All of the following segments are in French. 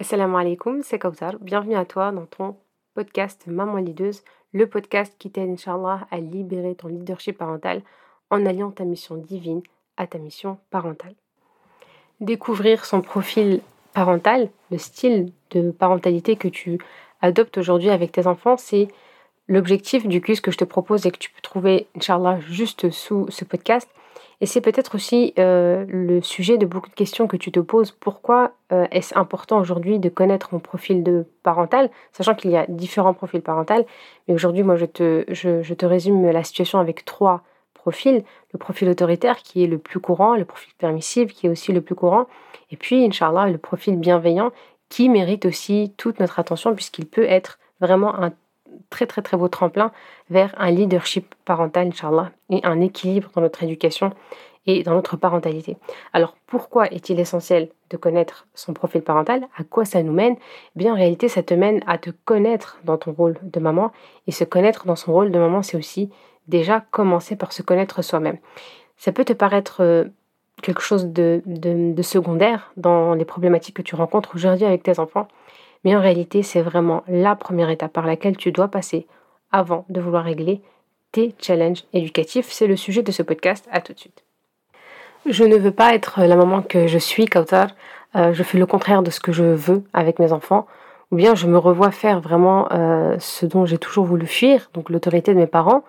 Assalamu alaikum, c'est Kautar. Bienvenue à toi dans ton podcast Maman Leaduse, le podcast qui t'aide, Inch'Allah, à libérer ton leadership parental en alliant ta mission divine à ta mission parentale. Découvrir son profil parental, le style de parentalité que tu adoptes aujourd'hui avec tes enfants, c'est l'objectif du quiz que je te propose et que tu peux trouver, Inch'Allah, juste sous ce podcast. Et c'est peut-être aussi euh, le sujet de beaucoup de questions que tu te poses. Pourquoi euh, est-ce important aujourd'hui de connaître mon profil de parental, sachant qu'il y a différents profils parentaux? Mais aujourd'hui, moi, je te, je, te résume la situation avec trois profils. Le profil autoritaire qui est le plus courant, le profil permissif qui est aussi le plus courant, et puis, Inch'Allah, le profil bienveillant qui mérite aussi toute notre attention puisqu'il peut être vraiment un très très très beau tremplin vers un leadership parental, Inch'Allah, et un équilibre dans notre éducation et dans notre parentalité. Alors pourquoi est-il essentiel de connaître son profil parental? À quoi ça nous mène? Eh Bien en réalité, ça te mène à te connaître dans ton rôle de maman. Et se connaître dans son rôle de maman, c'est aussi déjà commencer par se connaître soi-même. Ça peut te paraître euh, quelque chose de, de, secondaire dans les problématiques que tu rencontres aujourd'hui avec tes enfants. Mais en réalité, c'est vraiment la première étape par laquelle tu dois passer avant de vouloir régler tes challenges éducatifs. C'est le sujet de ce podcast. À tout de suite. Je ne veux pas être la maman que je suis, Kautar. Euh, je fais le contraire de ce que je veux avec mes enfants. Ou bien je me revois faire vraiment euh, ce dont j'ai toujours voulu fuir, donc l'autorité de mes parents.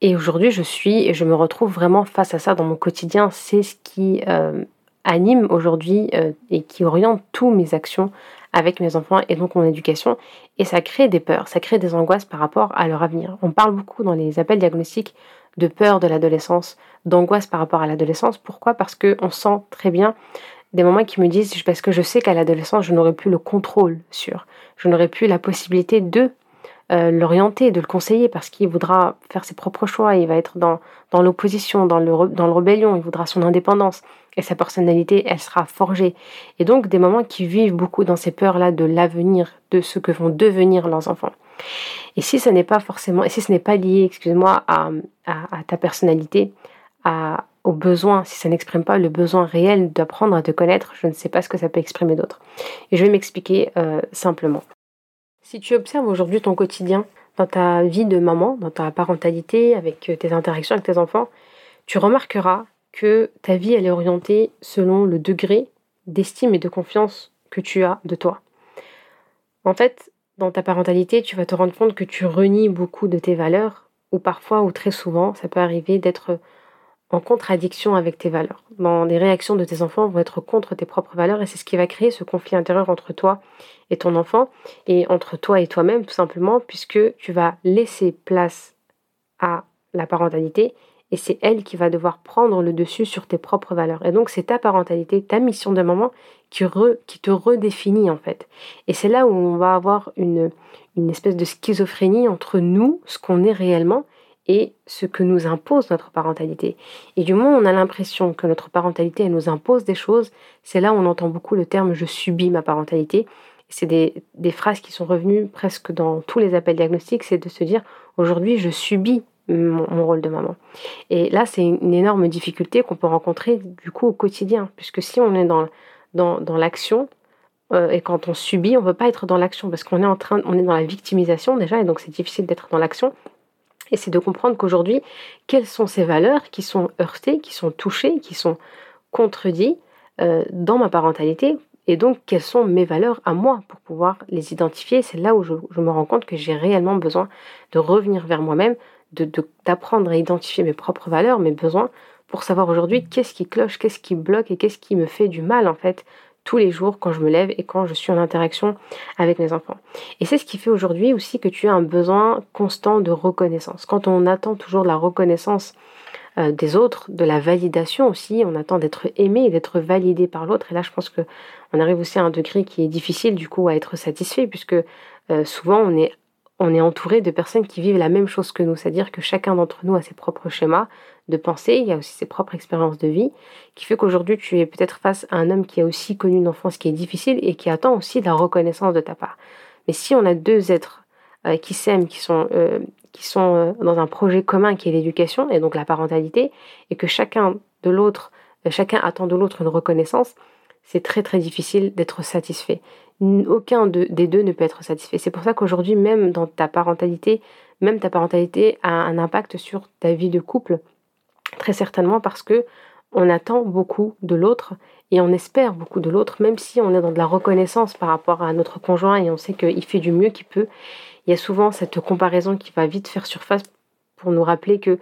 Et aujourd'hui, je suis et je me retrouve vraiment face à ça dans mon quotidien. C'est ce qui euh, anime aujourd'hui et qui oriente tous mes actions avec mes enfants et donc mon éducation. Et ça crée des peurs, ça crée des angoisses par rapport à leur avenir. On parle beaucoup dans les appels diagnostiques de peur de l'adolescence, d'angoisse par rapport à l'adolescence. Pourquoi? Parce qu'on sent très bien des moments qui me disent, parce que je sais qu'à l'adolescence, je n'aurai plus le contrôle sur, je n'aurai plus la possibilité de euh, l'orienter, de le conseiller, parce qu'il voudra faire ses propres choix, il va être dans, l'opposition, dans le, dans le rébellion, il voudra son indépendance et sa personnalité, elle sera forgée. Et donc des moments qui vivent beaucoup dans ces peurs-là de l'avenir, de ce que vont devenir leurs enfants. Et si ce n'est pas forcément, et si ce n'est pas lié, excuse-moi, à, ta personnalité, à, au besoin, si ça n'exprime pas le besoin réel d'apprendre à te connaître, je ne sais pas ce que ça peut exprimer d'autre. Et je vais m'expliquer euh, simplement. Si tu observes aujourd'hui ton quotidien, dans ta vie de maman, dans ta parentalité, avec tes interactions avec tes enfants, tu remarqueras que ta vie elle est orientée selon le degré d'estime et de confiance que tu as de toi. En fait, dans ta parentalité, tu vas te rendre compte que tu renies beaucoup de tes valeurs, ou parfois, ou très souvent, ça peut arriver d'être en contradiction avec tes valeurs. Dans les réactions de tes enfants vont être contre tes propres valeurs et c'est ce qui va créer ce conflit intérieur entre toi et ton enfant et entre toi et toi-même tout simplement puisque tu vas laisser place à la parentalité et c'est elle qui va devoir prendre le dessus sur tes propres valeurs. Et donc c'est ta parentalité, ta mission de maman qui, qui te redéfinit en fait. Et c'est là où on va avoir une, une espèce de schizophrénie entre nous, ce qu'on est réellement, et ce que nous impose notre parentalité. Et du moment où on a l'impression que notre parentalité elle nous impose des choses, c'est là où on entend beaucoup le terme je subis ma parentalité. C'est des, des phrases qui sont revenues presque dans tous les appels diagnostiques, c'est de se dire aujourd'hui je subis mon, rôle de maman. Et là, c'est une énorme difficulté qu'on peut rencontrer du coup au quotidien, puisque si on est dans, dans, dans l'action, euh, et quand on subit, on ne veut pas être dans l'action, parce qu'on est en train, on est dans la victimisation déjà, et donc c'est difficile d'être dans l'action. Et c'est de comprendre qu'aujourd'hui, quelles sont ces valeurs qui sont heurtées, qui sont touchées, qui sont contredites euh, dans ma parentalité, et donc quelles sont mes valeurs à moi pour pouvoir les identifier? C'est là où je me rends compte que j'ai réellement besoin de revenir vers moi-même, d'apprendre à identifier mes propres valeurs, mes besoins, pour savoir aujourd'hui qu'est-ce qui cloche, qu'est-ce qui bloque et qu'est-ce qui me fait du mal en fait tous les jours quand je me lève et quand je suis en interaction avec mes enfants. Et c'est ce qui fait aujourd'hui aussi que tu as un besoin constant de reconnaissance. Quand on attend toujours la reconnaissance euh, des autres, de la validation aussi, on attend d'être aimé et d'être validé par l'autre. Et là, je pense que on arrive aussi à un degré qui est difficile du coup à être satisfait puisque euh, souvent on est on est entouré de personnes qui vivent la même chose que nous, c'est-à-dire que chacun d'entre nous a ses propres schémas de pensée, il y a aussi ses propres expériences de vie, qui fait qu'aujourd'hui tu es peut-être face à un homme qui a aussi connu une enfance qui est difficile et qui attend aussi de la reconnaissance de ta part. Mais si on a deux êtres euh, qui s'aiment, qui sont, euh, qui sont euh, dans un projet commun qui est l'éducation et donc la parentalité, et que chacun de l'autre, chacun attend de l'autre une reconnaissance, c'est très très difficile d'être satisfait. Aucun des deux ne peut être satisfait. C'est pour ça qu'aujourd'hui, même dans ta parentalité, même ta parentalité a un impact sur ta vie de couple, très certainement parce que on attend beaucoup de l'autre et on espère beaucoup de l'autre, même si on est dans de la reconnaissance par rapport à notre conjoint et on sait qu'il fait du mieux qu'il peut. Il y a souvent cette comparaison qui va vite faire surface pour nous rappeler que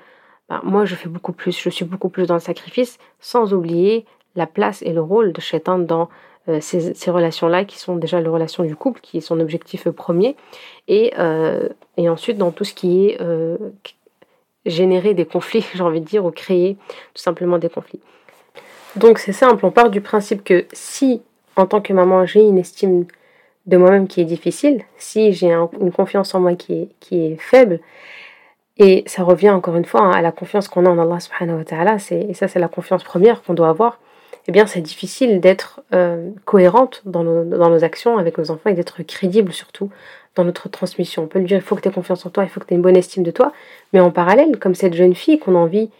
bah, moi je fais beaucoup plus, je suis beaucoup plus dans le sacrifice, sans oublier la place et le rôle de Shaitan dans euh, ces, relations-là qui sont déjà les relations du couple, qui est son objectif premier, et, euh, ensuite dans tout ce qui est euh, générer des conflits, j'ai envie de dire, ou créer tout simplement des conflits. Donc c'est simple, on part du principe que si en tant que maman j'ai une estime de moi-même qui est difficile, si j'ai une confiance en moi qui est, qui est faible, et ça revient encore une fois hein, à la confiance qu'on a en Allah subhanahu wa ta'ala, et ça c'est la confiance première qu'on doit avoir, eh bien c'est difficile d'être euh, cohérente dans nos, actions avec nos enfants et d'être crédible surtout dans notre transmission. On peut lui dire il faut que tu aies confiance en toi, il faut que tu aies une bonne estime de toi, mais en parallèle, comme cette jeune fille qu'on a envie,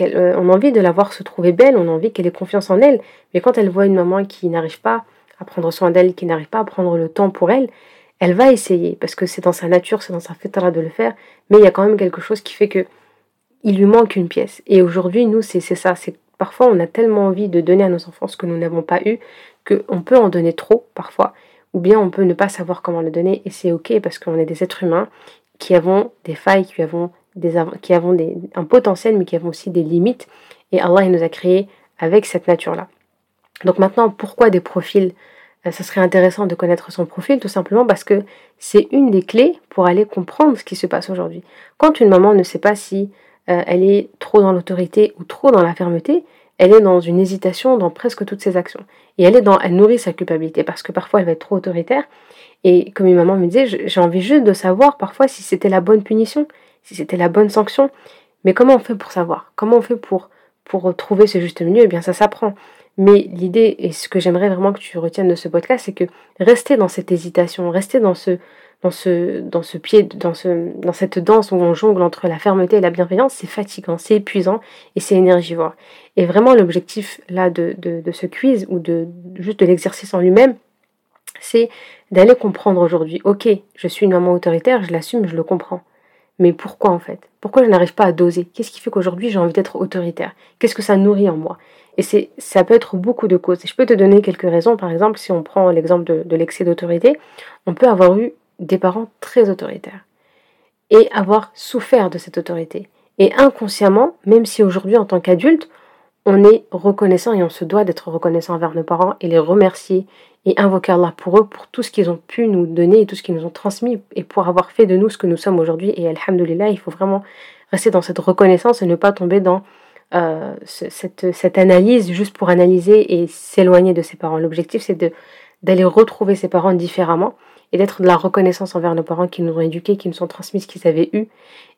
euh, on a envie de la voir se trouver belle, on a envie qu'elle ait confiance en elle, mais quand elle voit une maman qui n'arrive pas à prendre soin d'elle, qui n'arrive pas à prendre le temps pour elle, elle va essayer, parce que c'est dans sa nature, c'est dans sa fitra de le faire, mais il y a quand même quelque chose qui fait que il lui manque une pièce. Et aujourd'hui, nous, c'est ça, c'est parfois on a tellement envie de donner à nos enfants ce que nous n'avons pas eu, qu'on peut en donner trop parfois, ou bien on peut ne pas savoir comment le donner, et c'est ok parce qu'on est des êtres humains qui avons des failles, qui avons, un potentiel, mais qui avons aussi des limites, et Allah il nous a créés avec cette nature-là. Donc maintenant, pourquoi des profils? Euh, Ça serait intéressant de connaître son profil, tout simplement parce que c'est une des clés pour aller comprendre ce qui se passe aujourd'hui. Quand une maman ne sait pas si euh, elle est trop dans l'autorité ou trop dans la fermeté, elle est dans une hésitation dans presque toutes ses actions. Et elle, est dans, elle nourrit sa culpabilité parce que parfois elle va être trop autoritaire. Et comme une maman me disait, j'ai envie juste de savoir parfois si c'était la bonne punition, si c'était la bonne sanction. Mais comment on fait pour savoir? Comment on fait pour, pour trouver ce juste milieu? Eh bien, ça s'apprend. Mais l'idée, et ce que j'aimerais vraiment que tu retiennes de ce podcast, c'est que rester dans cette hésitation, rester dans ce, dans ce, dans ce pied, dans, ce, dans cette danse où on jongle entre la fermeté et la bienveillance, c'est fatigant, c'est épuisant et c'est énergivore. Et vraiment, l'objectif là de, de, ce quiz ou de juste de l'exercice en lui-même, c'est d'aller comprendre aujourd'hui, ok, je suis une maman autoritaire, je l'assume, je le comprends. Mais pourquoi en fait? Pourquoi je n'arrive pas à doser? Qu'est-ce qui fait qu'aujourd'hui j'ai envie d'être autoritaire? Qu'est-ce que ça nourrit en moi? Et c'est, ça peut être beaucoup de causes. Je peux te donner quelques raisons. Par exemple, si on prend l'exemple de l'excès d'autorité, on peut avoir eu des parents très autoritaires et avoir souffert de cette autorité. Et inconsciemment, même si aujourd'hui en tant qu'adulte, on est reconnaissant et on se doit d'être reconnaissant envers nos parents et les remercier et invoquer Allah pour eux, pour tout ce qu'ils ont pu nous donner et tout ce qu'ils nous ont transmis et pour avoir fait de nous ce que nous sommes aujourd'hui. Et Alhamdulillah, il faut vraiment rester dans cette reconnaissance et ne pas tomber dans euh, cette, cette analyse juste pour analyser et s'éloigner de ses parents. L'objectif, c'est d'aller retrouver ses parents différemment et d'être de la reconnaissance envers nos parents qui nous ont éduqués, qui nous ont transmis ce qu'ils avaient eu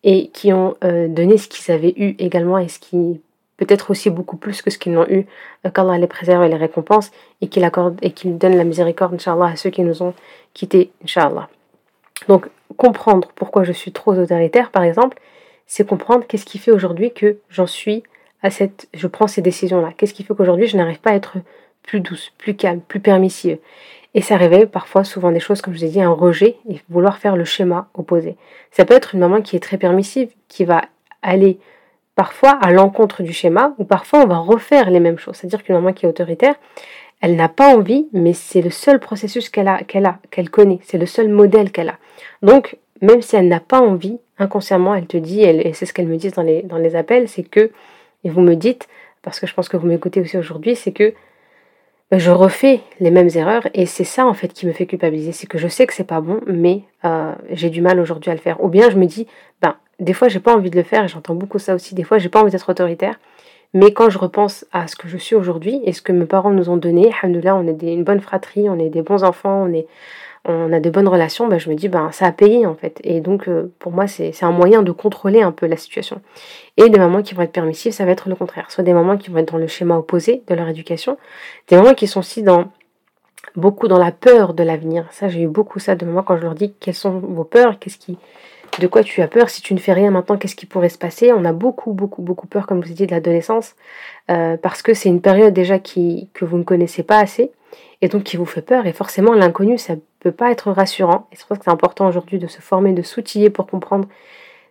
et qui ont euh, donné ce qu'ils avaient eu également et ce qui peut-être aussi beaucoup plus que ce qu'ils n'ont eu, euh, qu'Allah les préserve et les récompense et qu'il accorde et qu'il donne la miséricorde, Inch'Allah, à ceux qui nous ont quittés, Inch'Allah. Donc, comprendre pourquoi je suis trop autoritaire, par exemple, c'est comprendre qu'est-ce qui fait aujourd'hui que j'en suis à cette, je prends ces décisions-là. Qu'est-ce qui fait qu'aujourd'hui je n'arrive pas à être plus douce, plus calme, plus permissive? Et ça révèle parfois souvent des choses, comme je vous ai dit, un rejet et vouloir faire le schéma opposé. Ça peut être une maman qui est très permissive, qui va aller parfois à l'encontre du schéma, ou parfois on va refaire les mêmes choses. C'est-à-dire qu'une maman qui est autoritaire, elle n'a pas envie, mais c'est le seul processus qu'elle a, qu'elle a, qu'elle connaît, c'est le seul modèle qu'elle a. Donc, même si elle n'a pas envie, inconsciemment, elle te dit, et c'est ce qu'elle me dit dans les, dans les appels, c'est que, et vous me dites, parce que je pense que vous m'écoutez aussi aujourd'hui, c'est que je refais les mêmes erreurs et c'est ça en fait qui me fait culpabiliser. C'est que je sais que c'est pas bon, mais euh, j'ai du mal aujourd'hui à le faire. Ou bien je me dis, ben, des fois j'ai pas envie de le faire et j'entends beaucoup ça aussi. Des fois j'ai pas envie d'être autoritaire. Mais quand je repense à ce que je suis aujourd'hui et ce que mes parents nous ont donné, là on est une bonne fratrie, on est des bons enfants, on est, on a de bonnes relations, ben, je me dis, ben, ça a payé en fait. Et donc, euh, pour moi, c'est un moyen de contrôler un peu la situation. Et des mamans qui vont être permissives, ça va être le contraire. Soit des mamans qui vont être dans le schéma opposé de leur éducation, des mamans qui sont aussi dans beaucoup dans la peur de l'avenir. Ça, j'ai eu beaucoup ça de mamans quand je leur dis quelles sont vos peurs, qu'est-ce qui, de quoi tu as peur si tu ne fais rien maintenant, qu'est-ce qui pourrait se passer? On a beaucoup, beaucoup, beaucoup peur, comme je vous ai dit, de l'adolescence, euh, parce que c'est une période déjà qui, que vous ne connaissez pas assez, et donc qui vous fait peur, et forcément l'inconnu, ça peut pas être rassurant, et c'est pour ça que c'est important aujourd'hui de se former, de s'outiller pour comprendre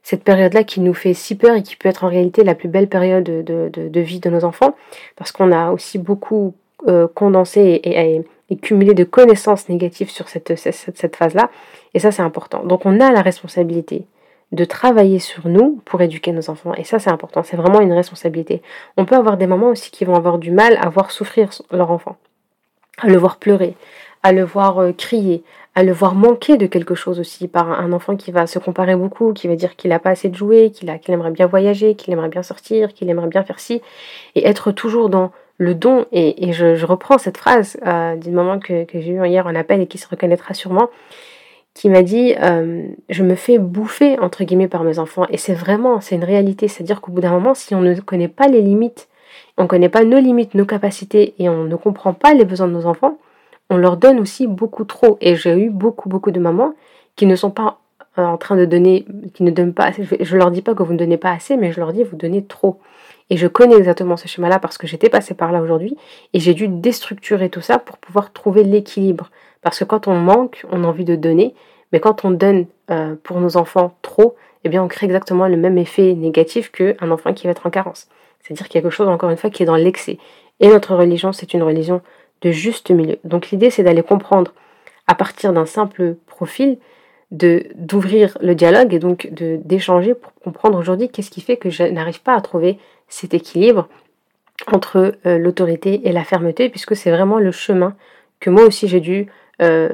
cette période-là qui nous fait si peur et qui peut être en réalité la plus belle période de, vie de nos enfants, parce qu'on a aussi beaucoup euh, condensé et, cumulé de connaissances négatives sur cette, cette, phase-là, et ça c'est important. Donc on a la responsabilité de travailler sur nous pour éduquer nos enfants, et ça c'est important, c'est vraiment une responsabilité. On peut avoir des mamans aussi qui vont avoir du mal à voir souffrir leur enfant, à le voir pleurer, à le voir euh, crier, à le voir manquer de quelque chose aussi par un enfant qui va se comparer beaucoup, qui va dire qu'il n'a pas assez de jouets, qu'il aimerait bien voyager, qu'il aimerait bien sortir, qu'il aimerait bien faire ci, et être toujours dans le don. Et, je, reprends cette phrase euh, d'une maman que, j'ai eue hier en appel et qui se reconnaîtra sûrement, qui m'a dit euh, Je me fais bouffer, entre guillemets, par mes enfants. Et c'est vraiment, c'est une réalité. C'est-à-dire qu'au bout d'un moment, si on ne connaît pas les limites, on ne connaît pas nos limites, nos capacités, et on ne comprend pas les besoins de nos enfants, on leur donne aussi beaucoup trop. Et j'ai eu beaucoup, beaucoup de mamans qui ne sont pas euh, en train de donner, qui ne donnent pas assez. Je, ne leur dis pas que vous ne donnez pas assez, mais je leur dis vous donnez trop. Et je connais exactement ce schéma-là parce que j'étais passée par là aujourd'hui et j'ai dû déstructurer tout ça pour pouvoir trouver l'équilibre. Parce que quand on manque, on a envie de donner, mais quand on donne euh, pour nos enfants trop, eh bien on crée exactement le même effet négatif qu'un enfant qui va être en carence. C'est-à-dire quelque chose, encore une fois, qui est dans l'excès. Et notre religion, c'est une religion de juste milieu. Donc l'idée, c'est d'aller comprendre à partir d'un simple profil, d'ouvrir le dialogue et donc d'échanger pour comprendre aujourd'hui qu'est-ce qui fait que je n'arrive pas à trouver cet équilibre entre euh, l'autorité et la fermeté, puisque c'est vraiment le chemin que moi aussi j'ai dû euh,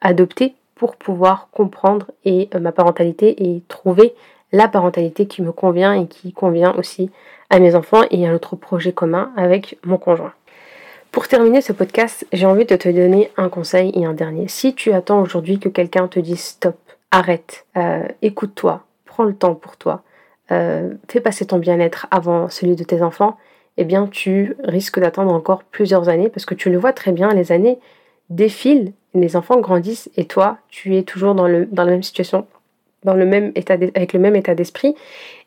adopter pour pouvoir comprendre et euh, ma parentalité et trouver la parentalité qui me convient et qui convient aussi à mes enfants et à notre projet commun avec mon conjoint. Pour terminer ce podcast, j'ai envie de te donner un conseil et un dernier. Si tu attends aujourd'hui que quelqu'un te dise stop, arrête, euh, écoute-toi, prends le temps pour toi, euh, fais passer ton bien-être avant celui de tes enfants, eh bien tu risques d'attendre encore plusieurs années parce que tu le vois très bien, les années défilent, les enfants grandissent et toi, tu es toujours dans, la même situation, dans le même état avec le même état d'esprit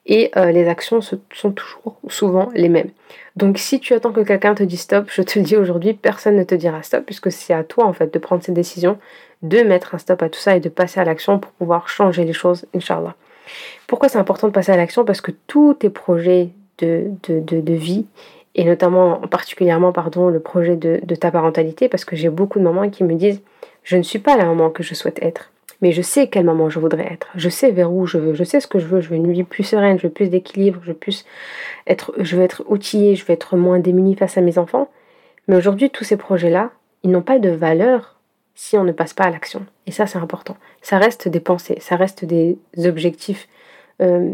et euh, les actions sont toujours souvent les mêmes. Donc si tu attends que quelqu'un te dise stop, je te le dis aujourd'hui, personne ne te dira stop puisque c'est à toi en fait de prendre cette décision, de mettre un stop à tout ça et de passer à l'action pour pouvoir changer les choses, Inch'Allah. Pourquoi c'est important de passer à l'action? Parce que tous tes projets de, de, vie, et notamment particulièrement pardon, le projet de, de ta parentalité, parce que j'ai beaucoup de mamans qui me disent je ne suis pas la maman que je souhaite être mais je sais quelle maman je voudrais être. Je sais vers où je veux. Je sais ce que je veux. Je veux une vie plus sereine. Je veux plus d'équilibre. Je veux être, je veux être outillée. Je veux être moins démunie face à mes enfants. Mais aujourd'hui, tous ces projets-là, ils n'ont pas de valeur si on ne passe pas à l'action. Et ça, c'est important. Ça reste des pensées. Ça reste des objectifs euh,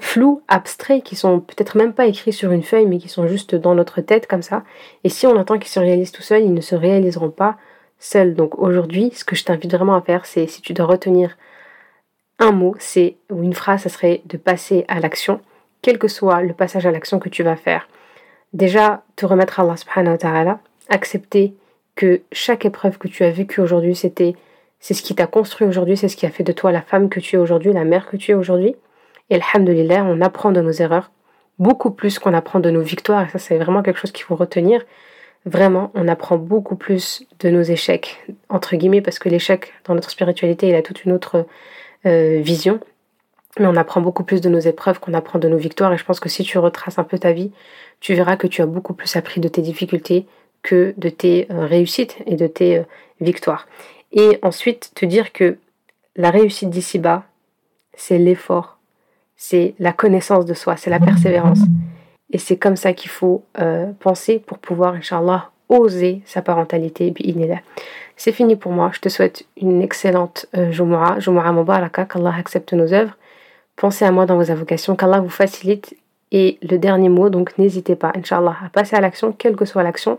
flous, abstraits, qui sont peut-être même pas écrits sur une feuille, mais qui sont juste dans notre tête comme ça. Et si on attend qu'ils se réalisent tout seuls, ils ne se réaliseront pas seul. Donc aujourd'hui, ce que je t'invite vraiment à faire, c'est si tu dois retenir un mot, c'est ou une phrase, ça serait de passer à l'action, quel que soit le passage à l'action que tu vas faire. Déjà, te remettre à Allah subhanahu wa accepter que chaque épreuve que tu as vécue aujourd'hui, c'était c'est ce qui t'a construit aujourd'hui, c'est ce qui a fait de toi la femme que tu es aujourd'hui, la mère que tu es aujourd'hui. Et alhamdulillah, on apprend de nos erreurs beaucoup plus qu'on apprend de nos victoires. Et ça, c'est vraiment quelque chose qu'il faut retenir. Vraiment, on apprend beaucoup plus de nos échecs, entre guillemets, parce que l'échec dans notre spiritualité, il a toute une autre euh, vision. Mais on apprend beaucoup plus de nos épreuves qu'on apprend de nos victoires. Et je pense que si tu retraces un peu ta vie, tu verras que tu as beaucoup plus appris de tes difficultés que de tes euh, réussites et de tes euh, victoires. Et ensuite, te dire que la réussite d'ici-bas, c'est l'effort, c'est la connaissance de soi, c'est la persévérance. Et c'est comme ça qu'il faut euh, penser pour pouvoir, Inch'Allah, oser sa parentalité. C'est fini pour moi. Je te souhaite une excellente euh, Jumu'ah, Jumu'ah Mubaraka, qu'Allah accepte nos œuvres. Pensez à moi dans vos invocations, qu'Allah vous facilite. Et le dernier mot, donc n'hésitez pas, Inch'Allah, à passer à l'action, quelle que soit l'action.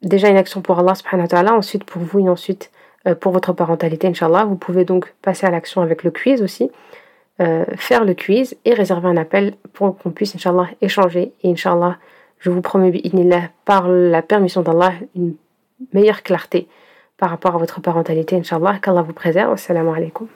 Déjà une action pour Allah subhanahu wa ta'ala, ensuite pour vous et ensuite euh, pour votre parentalité, Inch'Allah. Vous pouvez donc passer à l'action avec le quiz aussi. Euh, faire le quiz et réserver un appel pour qu'on puisse, Inch'Allah, échanger. Et Inch'Allah, je vous promets, par la permission d'Allah, une meilleure clarté par rapport à votre parentalité, Inch'Allah. Qu'Allah vous préserve. Assalamu alaikum.